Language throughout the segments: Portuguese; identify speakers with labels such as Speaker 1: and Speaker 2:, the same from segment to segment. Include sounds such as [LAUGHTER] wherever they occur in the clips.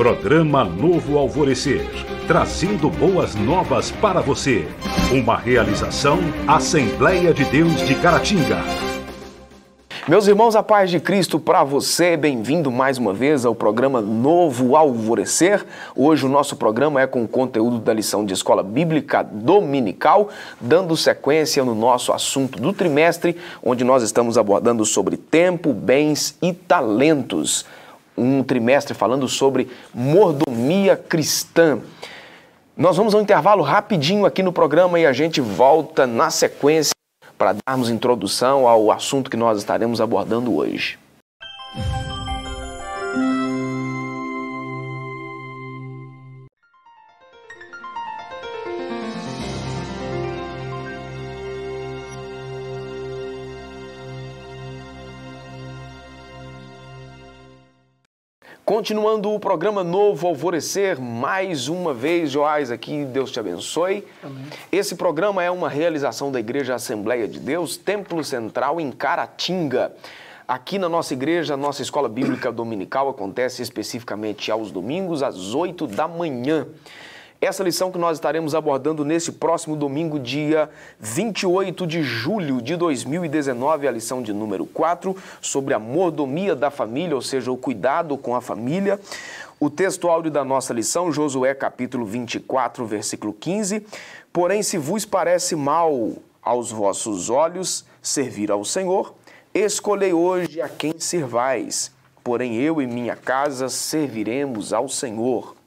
Speaker 1: Programa Novo Alvorecer, trazendo boas novas para você. Uma realização Assembleia de Deus de Caratinga.
Speaker 2: Meus irmãos, a paz de Cristo para você, bem-vindo mais uma vez ao programa Novo Alvorecer. Hoje o nosso programa é com conteúdo da lição de Escola Bíblica Dominical, dando sequência no nosso assunto do trimestre, onde nós estamos abordando sobre tempo, bens e talentos um trimestre falando sobre mordomia cristã. Nós vamos a um intervalo rapidinho aqui no programa e a gente volta na sequência para darmos introdução ao assunto que nós estaremos abordando hoje. Continuando o programa Novo Alvorecer, mais uma vez, Joás, aqui, Deus te abençoe. Amém. Esse programa é uma realização da Igreja Assembleia de Deus, Templo Central em Caratinga. Aqui na nossa igreja, nossa escola bíblica dominical acontece especificamente aos domingos, às 8 da manhã. Essa lição que nós estaremos abordando nesse próximo domingo, dia 28 de julho de 2019, a lição de número 4, sobre a mordomia da família, ou seja, o cuidado com a família. O texto áudio da nossa lição, Josué capítulo 24, versículo 15. Porém, se vos parece mal aos vossos olhos servir ao Senhor, escolhei hoje a quem servais. Porém, eu e minha casa serviremos ao Senhor.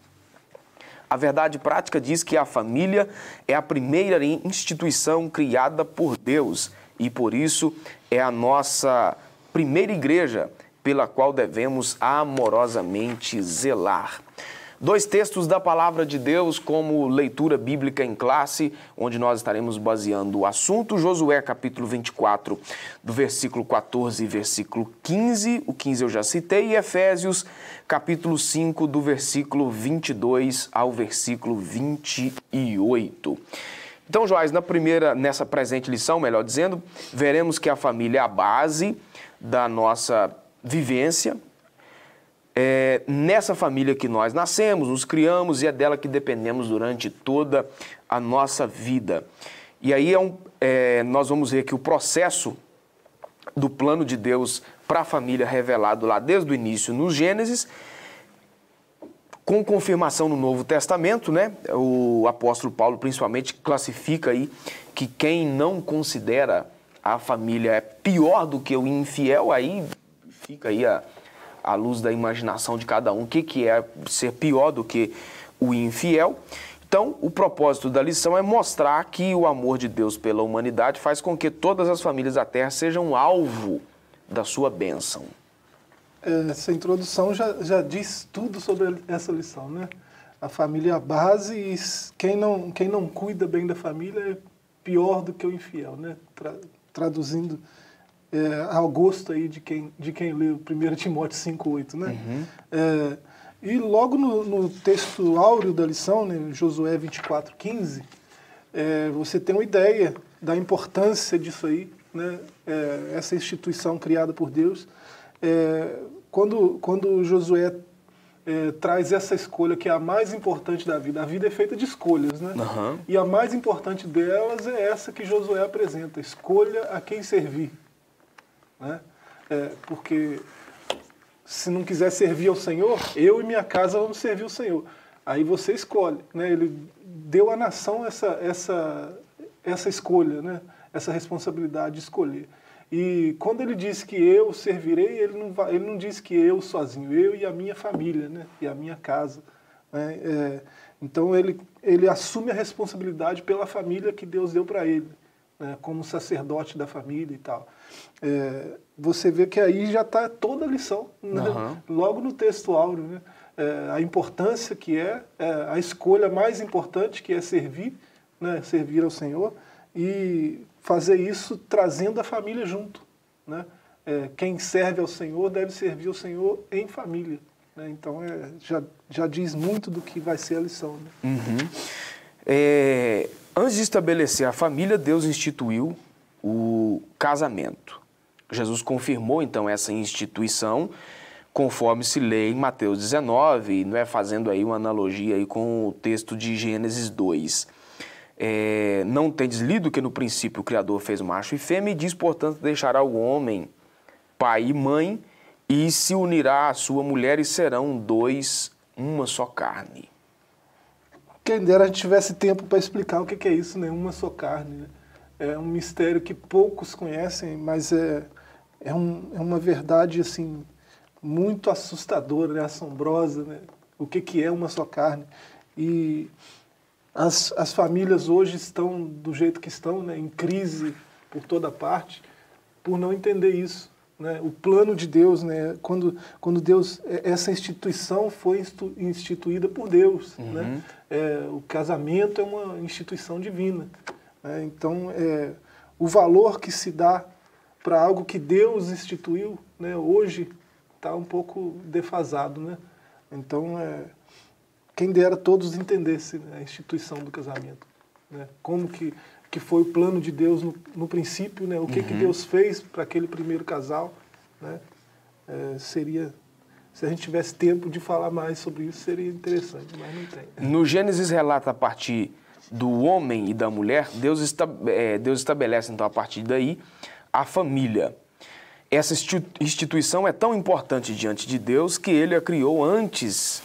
Speaker 2: A verdade prática diz que a família é a primeira instituição criada por Deus e por isso é a nossa primeira igreja pela qual devemos amorosamente zelar. Dois textos da palavra de Deus como leitura bíblica em classe, onde nós estaremos baseando o assunto. Josué capítulo 24, do versículo 14 e versículo 15. O 15 eu já citei. E Efésios capítulo 5, do versículo 22 ao versículo 28. Então, Joás, na primeira, nessa presente lição, melhor dizendo, veremos que a família é a base da nossa vivência, é nessa família que nós nascemos, nos criamos e é dela que dependemos durante toda a nossa vida. E aí é um, é, nós vamos ver que o processo do plano de Deus para a família revelado lá desde o início no Gênesis, com confirmação no Novo Testamento, né? O apóstolo Paulo principalmente classifica aí que quem não considera a família é pior do que o infiel, aí fica aí a à luz da imaginação de cada um, o que, que é ser pior do que o infiel. Então, o propósito da lição é mostrar que o amor de Deus pela humanidade faz com que todas as famílias da Terra sejam alvo da sua bênção.
Speaker 3: Essa introdução já, já diz tudo sobre essa lição, né? A família é a base e quem não, quem não cuida bem da família é pior do que o infiel, né? Tra, traduzindo é, ao gosto aí de quem, de quem lê o 1 [LAUGHS] Timóteo 5,8, né? Uhum. É, e logo no, no, texto áureo da lição, né, Josué 24,15, é, você tem uma ideia da importância disso aí, né? É, essa instituição criada por Deus. É, quando, quando Josué é, traz essa escolha que é a mais importante da vida. A vida é feita de escolhas, né? Uhum. E a mais importante delas é essa que Josué apresenta: escolha a quem servir. Né? É, porque se não quiser servir ao Senhor, eu e minha casa vamos servir o Senhor. Aí você escolhe. Né? Ele deu à nação essa, essa, essa escolha, né? essa responsabilidade de escolher. E quando ele diz que eu servirei, ele não, vai, ele não diz que eu sozinho, eu e a minha família, né? e a minha casa. Né? É, então ele, ele assume a responsabilidade pela família que Deus deu para ele, né? como sacerdote da família e tal é, você vê que aí já está toda a lição, né? uhum. logo no texto áureo, né? É, a importância que é, é, a escolha mais importante que é servir, né? servir ao Senhor e fazer isso trazendo a família junto. Né? É, quem serve ao Senhor deve servir ao Senhor em família. Né? Então é, já, já diz muito do que vai ser a lição. Né?
Speaker 2: Uhum. É, antes de estabelecer a família, Deus instituiu o casamento. Jesus confirmou então essa instituição conforme se lê em Mateus 19, não é fazendo aí uma analogia aí com o texto de Gênesis 2. É, não tendes lido que no princípio o Criador fez macho e fêmea e diz, portanto, deixará o homem pai e mãe e se unirá à sua mulher e serão dois, uma só carne.
Speaker 3: Quem dera a gente tivesse tempo para explicar o que é isso, né? Uma só carne. Né? É um mistério que poucos conhecem, mas é, é, um, é uma verdade assim muito assustadora, né? assombrosa, né? O que, que é uma só carne. E as, as famílias hoje estão do jeito que estão, né? em crise por toda parte, por não entender isso. Né? O plano de Deus, né? quando, quando Deus, é, essa instituição foi instituída por Deus. Né? Uhum. Né? É, o casamento é uma instituição divina. Né? Então, é, o valor que se dá para algo que Deus instituiu, né? hoje está um pouco defasado. Né? Então, é, quem dera todos entendessem a instituição do casamento. Né? Como que que foi o plano de Deus no, no princípio, né? O que, uhum. que Deus fez para aquele primeiro casal, né? É, seria, se a gente tivesse tempo de falar mais sobre isso, seria interessante, mas não tem.
Speaker 2: No Gênesis relata a partir do homem e da mulher, Deus, esta, é, Deus estabelece então a partir daí a família. Essa instituição é tão importante diante de Deus que ele a criou antes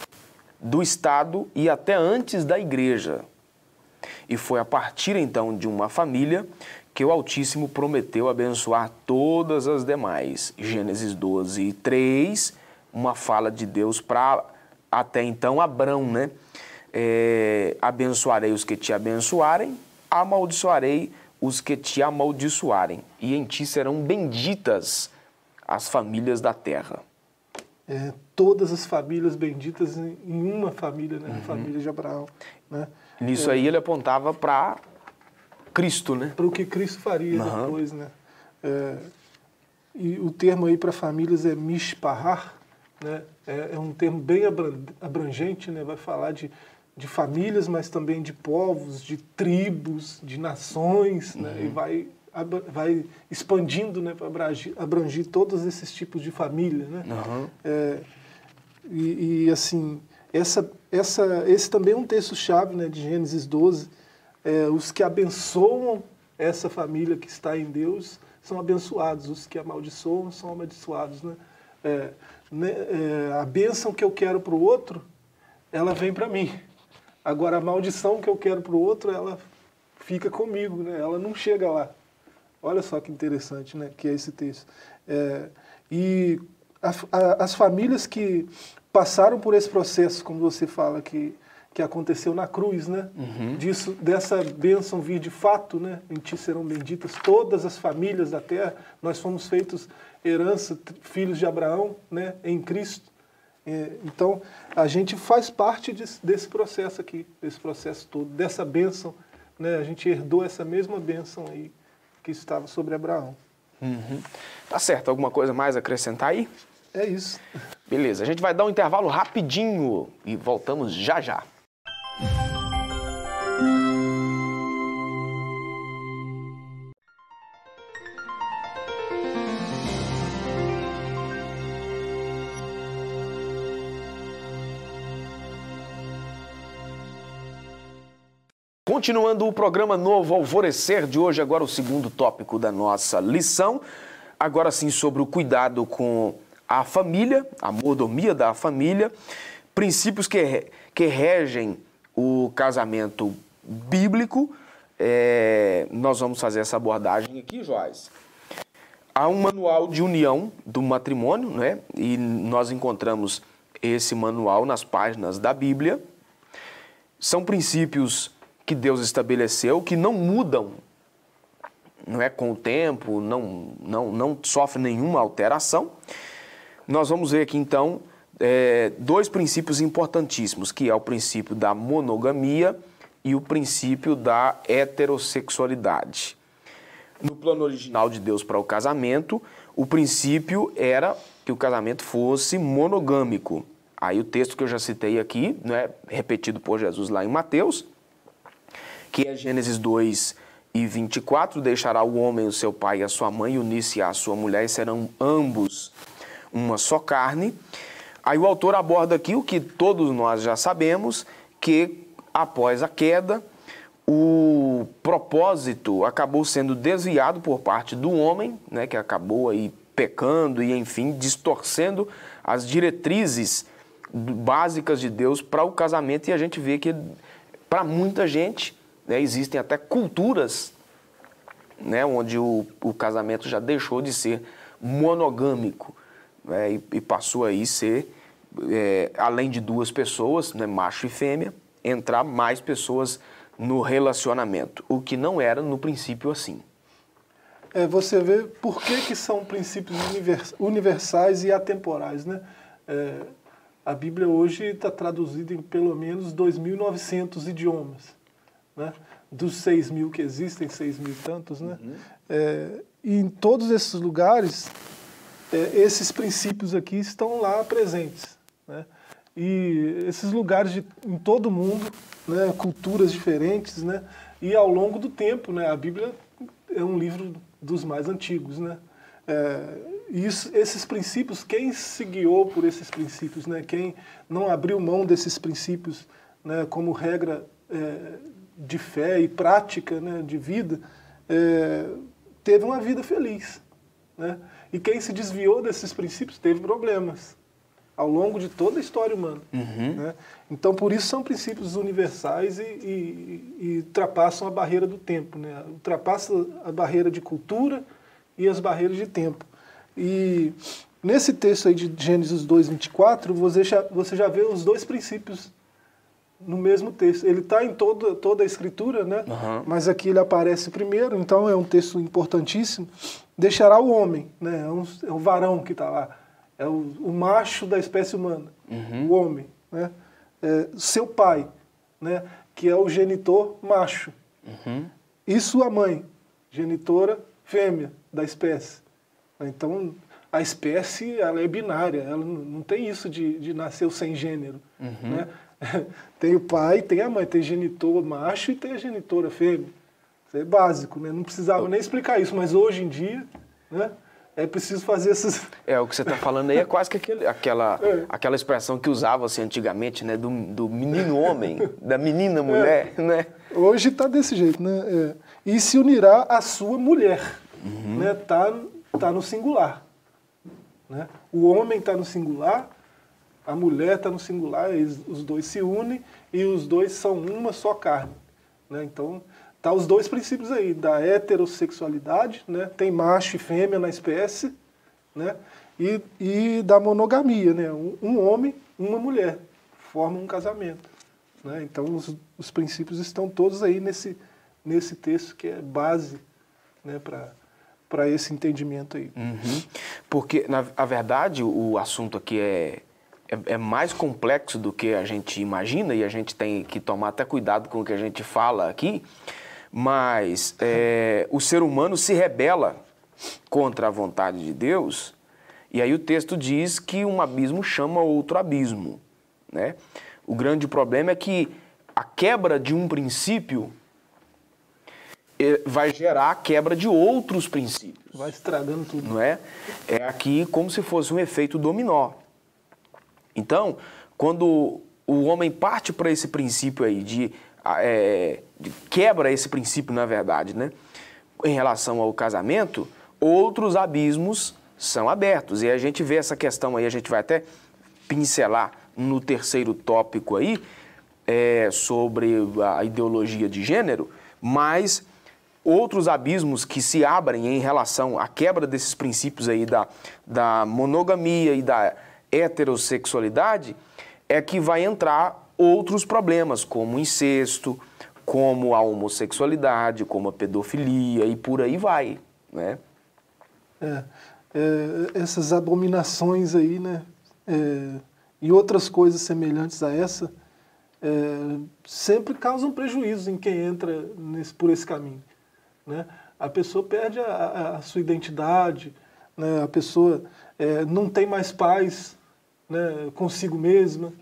Speaker 2: do Estado e até antes da igreja. E foi a partir então de uma família que o Altíssimo prometeu abençoar todas as demais. Gênesis 12, 3, uma fala de Deus para até então Abrão, né? É, abençoarei os que te abençoarem, amaldiçoarei os que te amaldiçoarem, e em ti serão benditas as famílias da terra.
Speaker 3: É, todas as famílias benditas em uma família, né? Uhum. A família de Abraão. Né?
Speaker 2: Nisso aí ele apontava para Cristo, né?
Speaker 3: Para o que Cristo faria uhum. depois, né? É, e o termo aí para famílias é mishpahar, né? É, é, um termo bem abrangente, né? Vai falar de, de famílias, mas também de povos, de tribos, de nações, uhum. né? E vai vai expandindo né, para abranger, abranger, todos esses tipos de família. Né? Uhum. É, e, e, assim, essa, essa, esse também é um texto-chave né, de Gênesis 12. É, os que abençoam essa família que está em Deus são abençoados, os que amaldiçoam são amaldiçoados. Né? É, né, é, a bênção que eu quero para o outro, ela vem para mim. Agora, a maldição que eu quero para o outro, ela fica comigo, né? ela não chega lá. Olha só que interessante né, que é esse texto. É, e a, a, as famílias que passaram por esse processo, como você fala, que, que aconteceu na cruz, né? Uhum. Disso, dessa bênção vir de fato, né? Em ti serão benditas todas as famílias da terra. Nós fomos feitos herança, filhos de Abraão, né? Em Cristo. É, então, a gente faz parte desse, desse processo aqui, desse processo todo, dessa bênção, né? A gente herdou essa mesma bênção aí que estava sobre Abraão.
Speaker 2: Uhum. Tá certo. Alguma coisa mais a acrescentar aí?
Speaker 3: É isso.
Speaker 2: Beleza, a gente vai dar um intervalo rapidinho e voltamos já já. Continuando o programa Novo Alvorecer de hoje, agora o segundo tópico da nossa lição. Agora sim sobre o cuidado com a família, a mordomia da família, princípios que, que regem o casamento bíblico. É, nós vamos fazer essa abordagem aqui, Joás. Há um manual de união do matrimônio, né? E nós encontramos esse manual nas páginas da Bíblia. São princípios que Deus estabeleceu que não mudam, não é com o tempo, não não não sofre nenhuma alteração. Nós vamos ver aqui então é, dois princípios importantíssimos, que é o princípio da monogamia e o princípio da heterossexualidade. No plano original de Deus para o casamento, o princípio era que o casamento fosse monogâmico. Aí o texto que eu já citei aqui, né, repetido por Jesus lá em Mateus, que é Gênesis 2 e 24, deixará o homem o seu pai e a sua mãe, unir-se à sua mulher, e serão ambos uma só carne. Aí o autor aborda aqui o que todos nós já sabemos, que após a queda, o propósito acabou sendo desviado por parte do homem, né, que acabou aí pecando e, enfim, distorcendo as diretrizes básicas de Deus para o casamento. E a gente vê que, para muita gente, né, existem até culturas né, onde o, o casamento já deixou de ser monogâmico né, e, e, passou aí ser, é, além de duas pessoas, né, macho e fêmea, entrar mais pessoas no relacionamento, o que não era no princípio assim.
Speaker 3: É, você vê por que, que são princípios universais e atemporais. Né? É, a Bíblia hoje está traduzida em pelo menos 2.900 idiomas. Né? Dos 6 mil que existem, 6 mil tantos. Né? Uhum. É, e em todos esses lugares, esses princípios aqui estão lá presentes. Né? E esses lugares de, em todo o mundo, né, culturas diferentes, né, e ao longo do tempo, né, a Bíblia é um livro dos mais antigos, né, é, isso, esses princípios, quem se guiou por esses princípios, né, quem não abriu mão desses princípios, né, como regra é, de fé e prática, né, de vida, é, teve uma vida feliz, né, e quem se desviou desses princípios teve problemas ao longo de toda a história humana. Uhum. Né? Então, por isso são princípios universais e, e, e, ultrapassam a barreira do tempo, né? ultrapassam a barreira de cultura e as barreiras de tempo. E nesse texto aí de Gênesis 2, 24, você já, você já vê os dois princípios no mesmo texto. Ele está em toda, toda a escritura, né? Uhum. mas aqui ele aparece primeiro, então é um texto importantíssimo. Deixará o homem, né? é, um, é o varão que está lá é o, o macho da espécie humana, uhum. o homem, né? É, seu pai, né? que é o genitor macho, uhum. e sua mãe, genitora fêmea da espécie. Então, a espécie ela é binária, ela não tem isso de, de nascer sem gênero. Uhum. Né? [LAUGHS] tem o pai, tem a mãe, tem genitor macho e tem a genitora fêmea. Isso é básico, né? não precisava nem explicar isso, mas hoje em dia, né? é preciso fazer essas.
Speaker 2: É, o que você está falando aí é quase que aquele, aquela, [LAUGHS] é. aquela expressão que usava-se antigamente, né? Do, do menino homem, da menina mulher, é. né?
Speaker 3: Hoje está desse jeito, né? É. E se unirá à sua mulher. Uhum. Né? Tá, tá no singular. Né? O homem está no singular, a mulher está no singular, os dois se unem e os dois são uma só carne. Né? Então, Tá os dois princípios aí, da heterossexualidade, né? tem macho e fêmea na espécie, né? e, e da monogamia, né? um, um homem, uma mulher, formam um casamento. Né? Então os, os princípios estão todos aí nesse, nesse texto que é base né, para esse entendimento aí.
Speaker 2: Uhum. Porque, na a verdade, o assunto aqui é, é, é, mais complexo do que a gente imagina e a gente tem que tomar até cuidado com o que a gente fala aqui, mas é, o ser humano se rebela contra a vontade de Deus, e aí o texto diz que um abismo chama outro abismo. Né? O grande problema é que a quebra de um princípio é, vai gerar a quebra de outros princípios.
Speaker 3: Vai estragando tudo.
Speaker 2: Não é? É aqui como se fosse um efeito dominó. Então, quando o homem parte para esse princípio aí de é, quebra esse princípio, na verdade, né? em relação ao casamento, outros abismos são abertos. E a gente vê essa questão aí, a gente vai até pincelar no terceiro tópico aí, é, sobre a ideologia de gênero, mas outros abismos que se abrem em relação à quebra desses princípios aí da, da monogamia e da heterossexualidade é que vai entrar outros problemas, como o incesto, como a homossexualidade, como a pedofilia e por aí vai, né?
Speaker 3: É, é, essas abominações aí, né? É, e outras coisas semelhantes a essa é, sempre causam prejuízo em quem entra nesse, por esse caminho, né? A pessoa perde a, a sua identidade, né? A pessoa é, não tem mais paz, né? Consigo mesma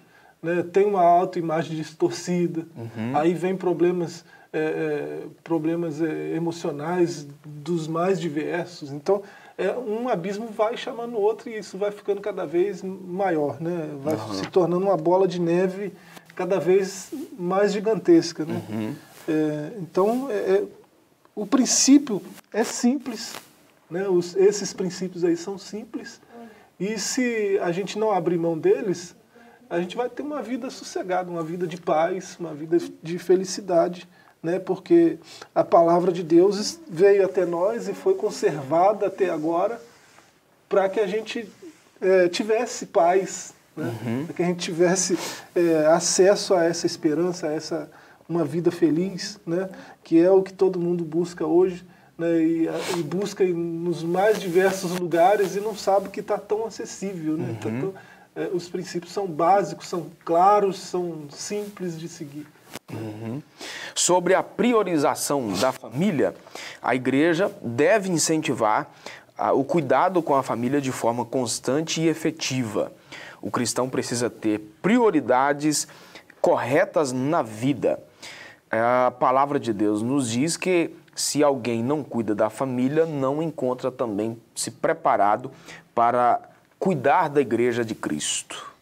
Speaker 3: né, tem uma autoimagem distorcida, uhum. aí vem problemas, é, é, problemas é, emocionais dos mais diversos. Então, é, um abismo vai chamando o outro e isso vai ficando cada vez maior, né? Vai uhum. se tornando uma bola de neve cada vez mais gigantesca, né? Uhum. É, então, é, é o princípio é simples, né? Os, esses princípios aí são simples e se a gente não abrir mão deles, a gente vai ter uma vida sossegada, uma vida de paz, uma vida de felicidade né? porque a palavra de Deus veio até nós e foi conservada até agora para que a gente é, tivesse paz, né? Uhum. para que a gente tivesse é, acesso a essa esperança, a essa uma vida feliz, né? que é o que todo mundo busca hoje. Né, e, e, busca nos mais diversos lugares e não sabe que está tão acessível. Né? Tá uhum. Então, é, os princípios são básicos, são claros, são simples de seguir.
Speaker 2: Uhum. Sobre a priorização da família, a igreja deve incentivar o cuidado com a família de forma constante e efetiva. O cristão precisa ter prioridades corretas na vida. A palavra de Deus nos diz que se alguém não cuida da família, não encontra também se preparado para cuidar da igreja de Cristo.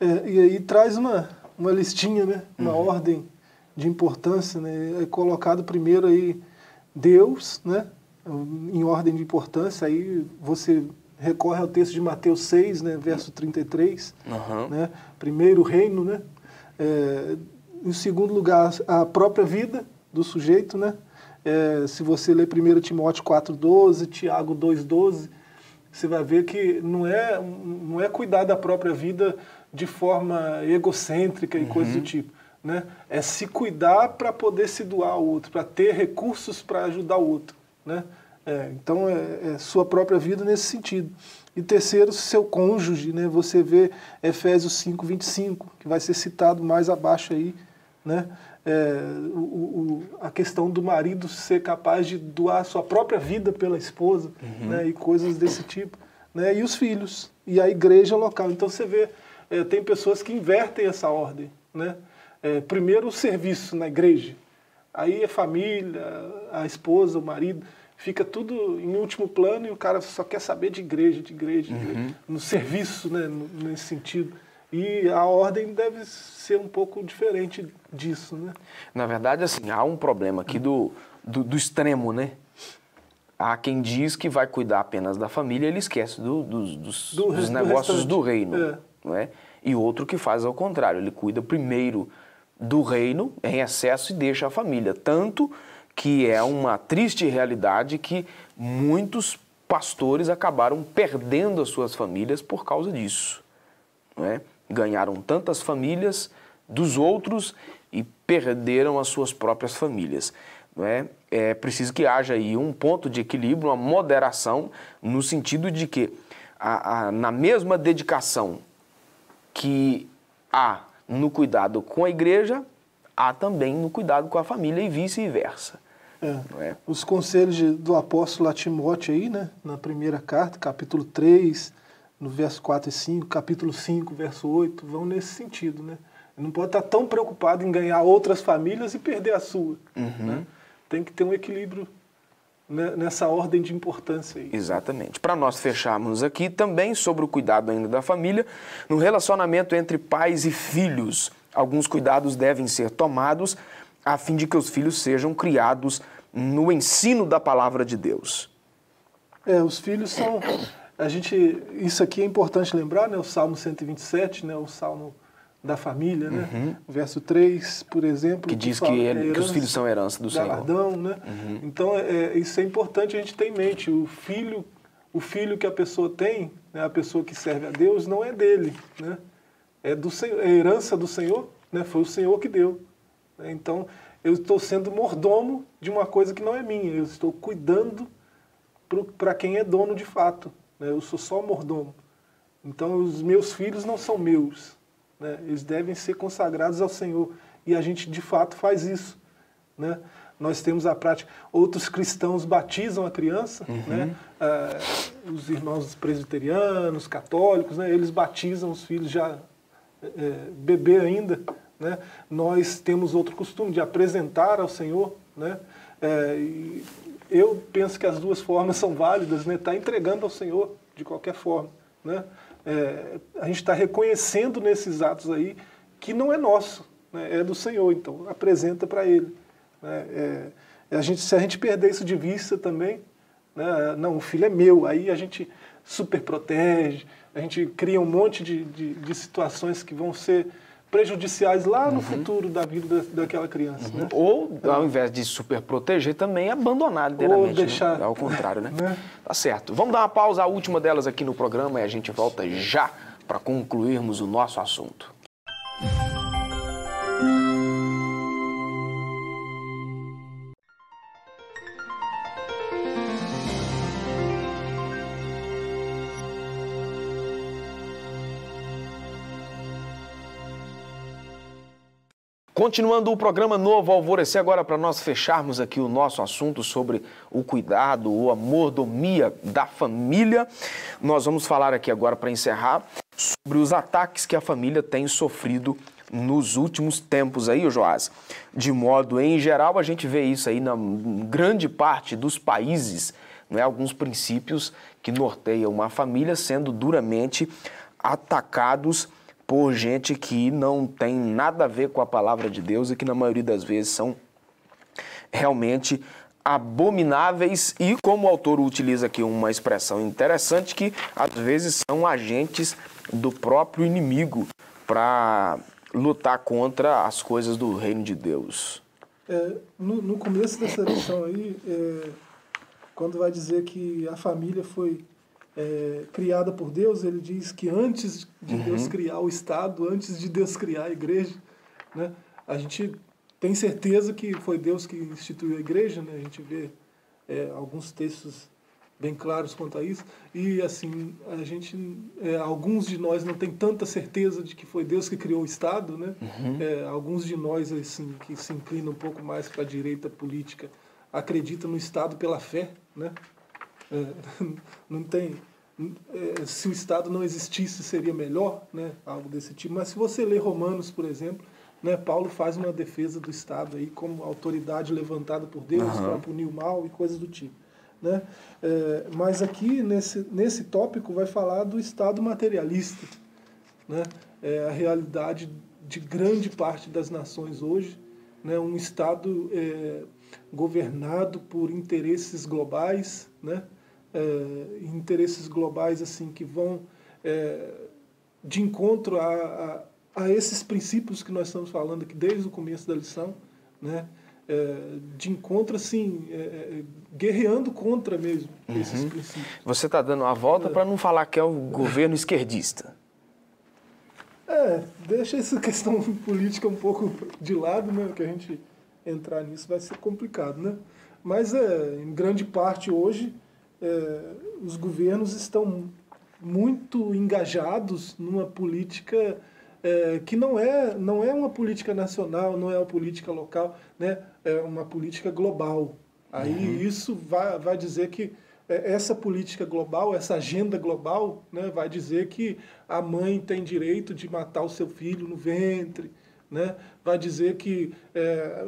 Speaker 3: É, e aí traz uma, uma listinha, né? uma uhum. ordem de importância. Né? É colocado primeiro aí Deus, né? em ordem de importância, aí você recorre ao texto de Mateus 6, né? verso 33. Uhum. Né? Primeiro o reino, né? É, em segundo lugar, a própria vida do sujeito, né? É, se você ler 1 Timóteo 4,12, Tiago 2,12, você vai ver que não é, não é cuidar da própria vida de forma egocêntrica e uhum. coisas do tipo. Né? É se cuidar para poder se doar ao outro, para ter recursos para ajudar o outro. Né? É, então, é, é, sua própria vida nesse sentido. E terceiro, seu cônjuge. Né? Você vê Efésios 5, 25, que vai ser citado mais abaixo aí. Né? É, o, o, a questão do marido ser capaz de doar sua própria vida pela esposa uhum. né? e coisas desse tipo. Né? E os filhos, e a igreja local. Então, você vê é, tem pessoas que invertem essa ordem. Né? É, primeiro o serviço na igreja, aí a família, a esposa, o marido, fica tudo em último plano e o cara só quer saber de igreja, de igreja, de igreja uhum. no serviço, né, nesse sentido. E a ordem deve ser um pouco diferente disso, né?
Speaker 2: Na verdade, assim, há um problema aqui do, do, do extremo, né? Há quem diz que vai cuidar apenas da família, ele esquece do, dos, dos, do, dos negócios do reino. É não é? E outro que faz ao contrário, ele cuida primeiro do reino em excesso e deixa a família. Tanto que é uma triste realidade que muitos pastores acabaram perdendo as suas famílias por causa disso. Não é? Ganharam tantas famílias dos outros e perderam as suas próprias famílias. Não é? é preciso que haja aí um ponto de equilíbrio, uma moderação, no sentido de que a, a, na mesma dedicação que há no cuidado com a igreja, há também no cuidado com a família e vice-versa.
Speaker 3: É. É? Os conselhos de, do apóstolo a Timóteo aí, né, na primeira carta, capítulo 3, no verso 4 e 5, capítulo 5, verso 8, vão nesse sentido, né? Não pode estar tão preocupado em ganhar outras famílias e perder a sua. Uhum. Né? Tem que ter um equilíbrio né, nessa ordem de importância aí.
Speaker 2: Exatamente. Para nós fecharmos aqui também sobre o cuidado ainda da família, no relacionamento entre pais e filhos, alguns cuidados devem ser tomados a fim de que os filhos sejam criados no ensino da palavra de Deus.
Speaker 3: É, os filhos são a gente isso aqui é importante lembrar, né, o Salmo 127, né, o Salmo da família, né? Uhum. Verso 3, por exemplo.
Speaker 2: Que diz que, que, ele, que, os filhos são herança do
Speaker 3: galardão,
Speaker 2: Senhor.
Speaker 3: Né? Uhum. Então, é, isso é importante a gente ter em mente. O filho, o filho que a pessoa tem, né, a pessoa que serve a Deus, não é dele. Né? É, do, é herança do Senhor, né? foi o Senhor que deu. Né? Então, eu estou sendo mordomo de uma coisa que não é minha. Eu estou cuidando para quem é dono de fato. Né? Eu sou só mordomo. Então, os meus filhos não são meus né? Eles devem ser consagrados ao Senhor. E a gente, de fato, faz isso. Né? Nós temos a prática. Outros cristãos batizam a criança, uhum. né? Ah, os irmãos presbiterianos, católicos, né? eles batizam os filhos já é, bebê ainda. Né? Nós temos outro costume de apresentar ao Senhor. Né? É, eu penso que as duas formas são válidas, né? Está entregando ao Senhor de qualquer forma, né? É, a gente está reconhecendo nesses atos aí que não é nosso, né? é do Senhor, então apresenta para Ele. Né? É, a gente, se a gente perder isso de vista também, né? não, o filho é meu, aí a gente super protege, a gente cria um monte de, de, de situações que vão ser prejudiciais lá no uhum. futuro da vida da, daquela criança. Uhum. Né?
Speaker 2: Ou, ao invés de super proteger, também abandonar lideiramente. Ou né? deixar... Né? Ao contrário, né? [LAUGHS] né? Tá certo. Vamos dar uma pausa, a última delas aqui no programa, e a gente volta já para concluirmos o nosso assunto. Continuando o programa Novo Alvorecer, agora para nós fecharmos aqui o nosso assunto sobre o cuidado, o amordomia da família, nós vamos falar aqui agora para encerrar sobre os ataques que a família tem sofrido nos últimos tempos aí, Joás. De modo em geral, a gente vê isso aí na grande parte dos países, né? alguns princípios que norteiam uma família sendo duramente atacados por gente que não tem nada a ver com a palavra de Deus e que na maioria das vezes são realmente abomináveis e como o autor utiliza aqui uma expressão interessante que às vezes são agentes do próprio inimigo para lutar contra as coisas do reino de Deus.
Speaker 3: É, no, no, começo dessa lição aí, é, quando vai dizer que a família foi é, criada por Deus, ele diz que antes de uhum. Deus criar o Estado, antes de Deus criar a igreja, né, a gente tem certeza que foi Deus que instituiu a igreja, né, a gente vê é, alguns textos bem claros quanto a isso, e assim, a gente, é, alguns de nós não tem tanta certeza de que foi Deus que criou o Estado, né, uhum. É, alguns de nós, assim, que se inclinam um pouco mais para a direita política, acreditam no Estado pela fé, né, [LAUGHS] não tem. É, se o Estado não existisse, seria melhor, né? algo desse tipo. Mas se você ler Romanos, por exemplo, né, Paulo faz uma defesa do Estado aí como autoridade levantada por Deus uhum. para punir o mal e coisas do tipo. Né? É, mas aqui, nesse, nesse tópico, vai falar do Estado materialista. Né? É a realidade de grande parte das nações hoje, né? um Estado é, governado por interesses globais, né? É, interesses globais assim que vão é, de encontro a, a, a, esses princípios que nós estamos falando aqui desde o começo da lição, né? É, de encontro assim, é, é, guerreando contra mesmo uhum. esses princípios.
Speaker 2: Você está dando a volta para não falar que é o governo esquerdista.
Speaker 3: É, deixa essa [LAUGHS] questão política um pouco de lado, né? Que a gente entrar nisso vai ser complicado, né? Mas é, em grande parte hoje é, os governos estão muito engajados numa política é, que não é, não é uma política nacional, não é uma política local, né? é uma política global. Aí uhum. isso vai, vai dizer que é, essa política global, essa agenda global, né, vai dizer que a mãe tem direito de matar o seu filho no ventre, né? vai dizer que é,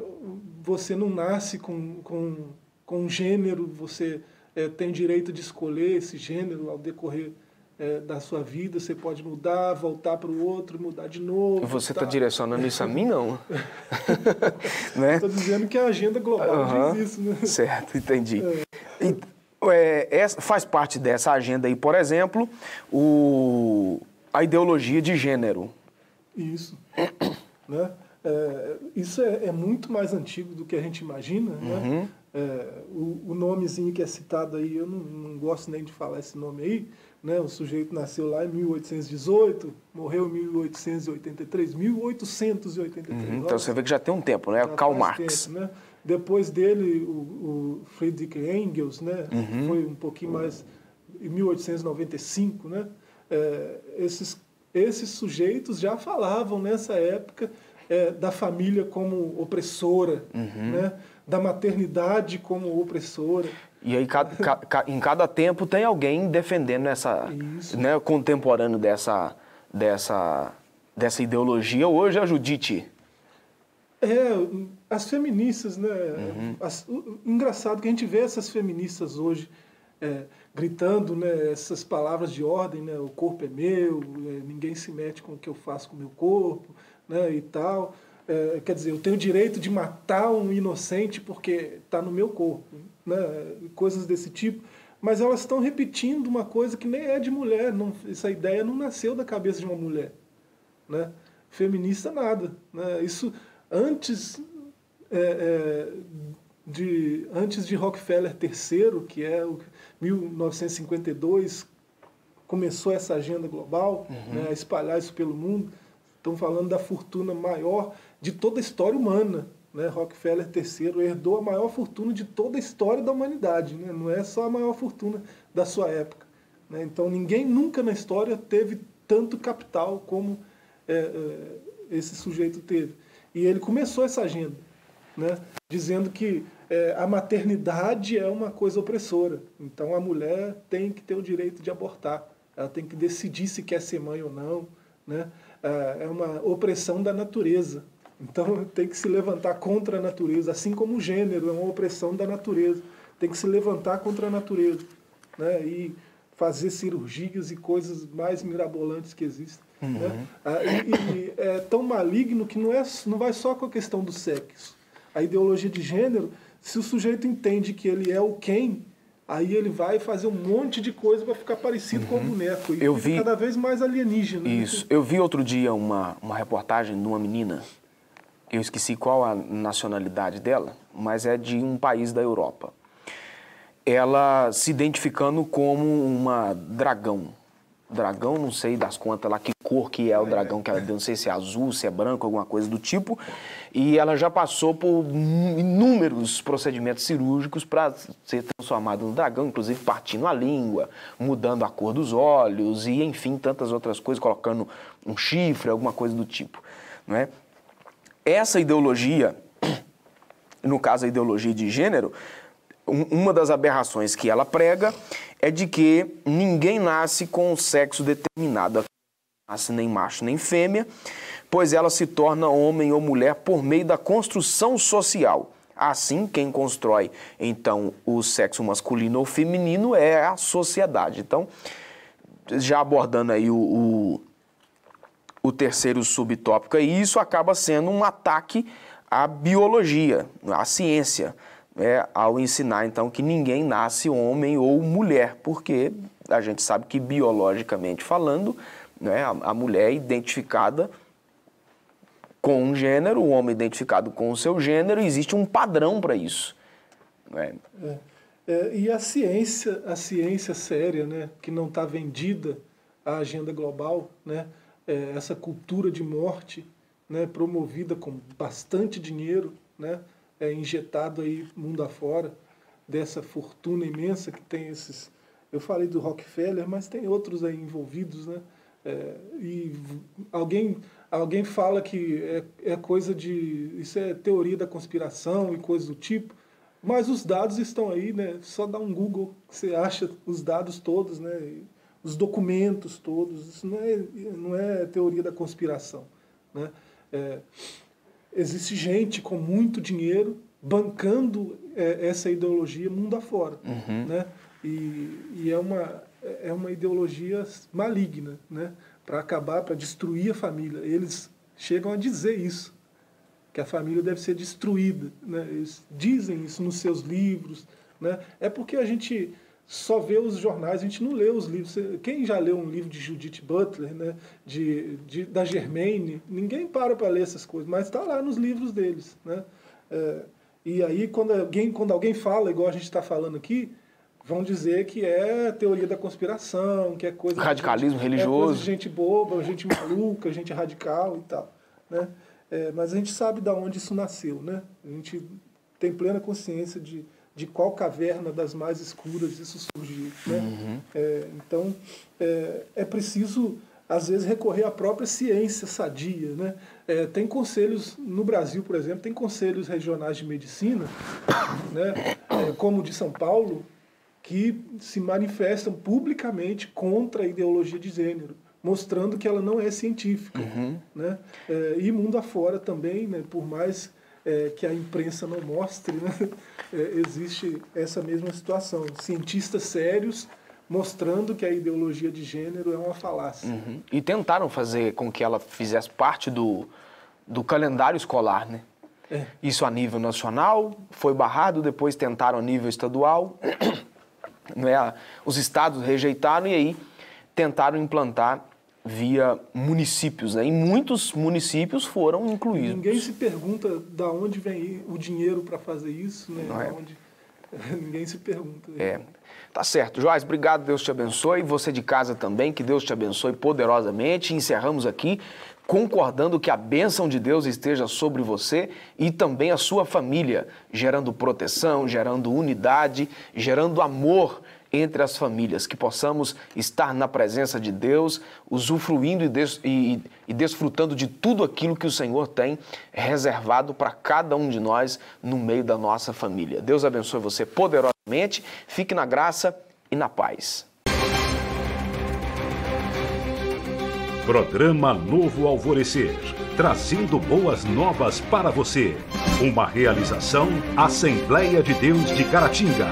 Speaker 3: você não nasce com, com, com um gênero, você é, tem direito de escolher esse gênero ao decorrer é, da sua vida, você pode mudar, voltar para o outro, mudar de novo.
Speaker 2: Você está direcionando isso a mim, não?
Speaker 3: Estou [LAUGHS] né? dizendo que a agenda global uhum. diz isso. Né?
Speaker 2: Certo, entendi. É. E, é, faz parte dessa agenda aí, por exemplo, o, a ideologia de gênero.
Speaker 3: Isso. [COUGHS] né? É, isso é, é, muito mais antigo do que a gente imagina. Né? Uhum. Né? É, o, o, nomezinho que é citado aí, eu não, não, gosto nem de falar esse nome aí. Né? O sujeito nasceu lá em 1818, morreu em 1883, 1883. Uhum,
Speaker 2: então você vê que já tem um tempo, né? Karl Marx.
Speaker 3: Tempo, né? Depois dele, o, o Friedrich Engels, né? Uhum. Foi um pouquinho mais em 1895, né? É, esses, esses sujeitos já falavam nessa época é, da família como opressora, uhum. né? Da maternidade como opressora.
Speaker 2: E aí, cada, ca, em cada tempo tem alguém defendendo essa, Isso. né, contemporâneo dessa, dessa, dessa ideologia. Hoje é a Judite.
Speaker 3: É, as feministas, né? Uhum. As, o, engraçado que a gente vê essas feministas hoje é, gritando né, essas palavras de ordem, né? O corpo é meu, é, ninguém se mete com o que eu faço com o meu corpo, né? E tal. É, quer dizer, eu tenho o direito de matar um inocente porque está no meu corpo, né? Coisas desse tipo. Mas elas estão repetindo uma coisa que nem é de mulher. Não, essa ideia não nasceu da cabeça de uma mulher, né? Feminista nada, né? Isso antes é, é, de, antes de Rockefeller III, que é o 1952, começou essa agenda global, uhum. né, a espalhar isso pelo mundo. Estão falando da fortuna maior de toda a história humana. Né? Rockefeller III herdou a maior fortuna de toda a história da humanidade, né? não é só a maior fortuna da sua época. Né? Então ninguém nunca na história teve tanto capital como é, é, esse sujeito teve. E ele começou essa agenda né, dizendo que é, a maternidade é uma coisa opressora. Então a mulher tem que ter o direito de abortar. Ela tem que decidir se quer ser mãe ou não. Né? É, é uma opressão da natureza. Então [LAUGHS] tem que se levantar contra a natureza, assim como o gênero é uma opressão da natureza. Tem que se levantar contra a natureza. Né? E fazer cirurgias e coisas mais mirabolantes que existem. Né? Uhum. Né? E, e, é tão maligno que não, é, não vai só com a questão do sexo a ideologia de gênero, se o sujeito entende que ele é o quem, aí ele vai fazer um monte de coisa para ficar parecido uhum. com o boneco. E
Speaker 2: eu vi
Speaker 3: cada vez mais alienígena.
Speaker 2: Isso. Eu vi outro dia uma, uma reportagem de uma menina, eu esqueci qual a nacionalidade dela, mas é de um país da Europa. Ela se identificando como uma dragão dragão, não sei das contas lá que cor que é o dragão que ela deu, não sei se é azul, se é branco, alguma coisa do tipo. E ela já passou por inúmeros procedimentos cirúrgicos para ser transformada no dragão, inclusive partindo a língua, mudando a cor dos olhos e, enfim, tantas outras coisas, colocando um chifre, alguma coisa do tipo. Não é? Essa ideologia, no caso a ideologia de gênero, uma das aberrações que ela prega é de que ninguém nasce com o sexo determinado, nasce nem macho nem fêmea, pois ela se torna homem ou mulher por meio da construção social. Assim, quem constrói então o sexo masculino ou feminino é a sociedade. Então, já abordando aí o, o, o terceiro subtópico, e isso acaba sendo um ataque à biologia, à ciência é, ao ensinar então que ninguém nasce homem ou mulher, porque a gente sabe que biologicamente falando, né, a, a mulher é identificada com um gênero, o homem é identificado com o seu gênero, existe um padrão para isso. Né?
Speaker 3: É. É, e a ciência, a ciência séria, né, que não está vendida à agenda global, né, é, essa cultura de morte, né, promovida com bastante dinheiro, né, é, injetado aí mundo afora, dessa fortuna imensa que tem esses. Eu falei do Rockefeller, mas tem outros aí envolvidos, né? É, e alguém, alguém fala que é, é coisa de. Isso é teoria da conspiração e coisas do tipo, mas os dados estão aí, né? Só dá um Google, você acha os dados todos, né? Os documentos todos. Isso não é, não é teoria da conspiração. Né? É, existe gente com muito dinheiro bancando é, essa ideologia mundo afora. Uhum. Né? E, e, é, uma, é uma ideologia maligna né? para acabar, para destruir a família. Eles chegam a dizer isso, que a família deve ser destruída. Né? Eles dizem isso nos seus livros. Né? É porque a gente só vê os jornais, a gente não lê os livros. Quem já leu um livro de Judith Butler, né, de, de da Germaine, ninguém para para ler essas coisas, mas está lá nos livros deles. Né? É, e aí, quando alguém, quando alguém fala, igual a gente está falando aqui, vão dizer que é teoria da conspiração, que é coisa
Speaker 2: radicalismo
Speaker 3: de
Speaker 2: religioso,
Speaker 3: é coisa de gente boba, gente maluca, gente radical e tal, né? É, mas a gente sabe de onde isso nasceu, né? A gente tem plena consciência de de qual caverna das mais escuras isso surgiu. Né? Uhum. É, então, é, é, preciso, às vezes, recorrer à própria ciência sadia. Né? É, tem conselhos, no Brasil, por exemplo, tem conselhos regionais de medicina, né? É, como o de São Paulo, que se manifestam publicamente contra a ideologia de gênero, mostrando que ela não é científica. Uhum. Né? É, e mundo afora também, né? por mais é, que a imprensa não mostre, né? É, existe essa mesma situação. Cientistas sérios mostrando que a ideologia de gênero é uma falácia.
Speaker 2: Uhum. E tentaram fazer com que ela fizesse parte do, do calendário escolar, né? É. Isso a nível nacional, foi barrado, depois tentaram a nível estadual, [CLEARS THROAT] né? os estados rejeitaram e aí tentaram implantar via municípios, né? E muitos municípios foram incluídos.
Speaker 3: Ninguém se pergunta da onde vem o dinheiro para fazer isso, né? Não é? Onde... [LAUGHS] Ninguém se pergunta.
Speaker 2: É. Tá certo. Joás, obrigado, Deus te abençoe. Você de casa também, que Deus te abençoe poderosamente. Encerramos aqui concordando que a bênção de Deus esteja sobre você e também a sua família, gerando proteção, gerando unidade, gerando amor entre as famílias, que possamos estar na presença de Deus, usufruindo e, des, e, e desfrutando de tudo aquilo que o Senhor tem reservado para cada um de nós no meio da nossa família. Deus abençoe você poderosamente, fique na graça e na paz.
Speaker 1: Programa Novo Alvorecer, trazendo boas novas para você. Uma realização Assembleia de Deus de Caratinga.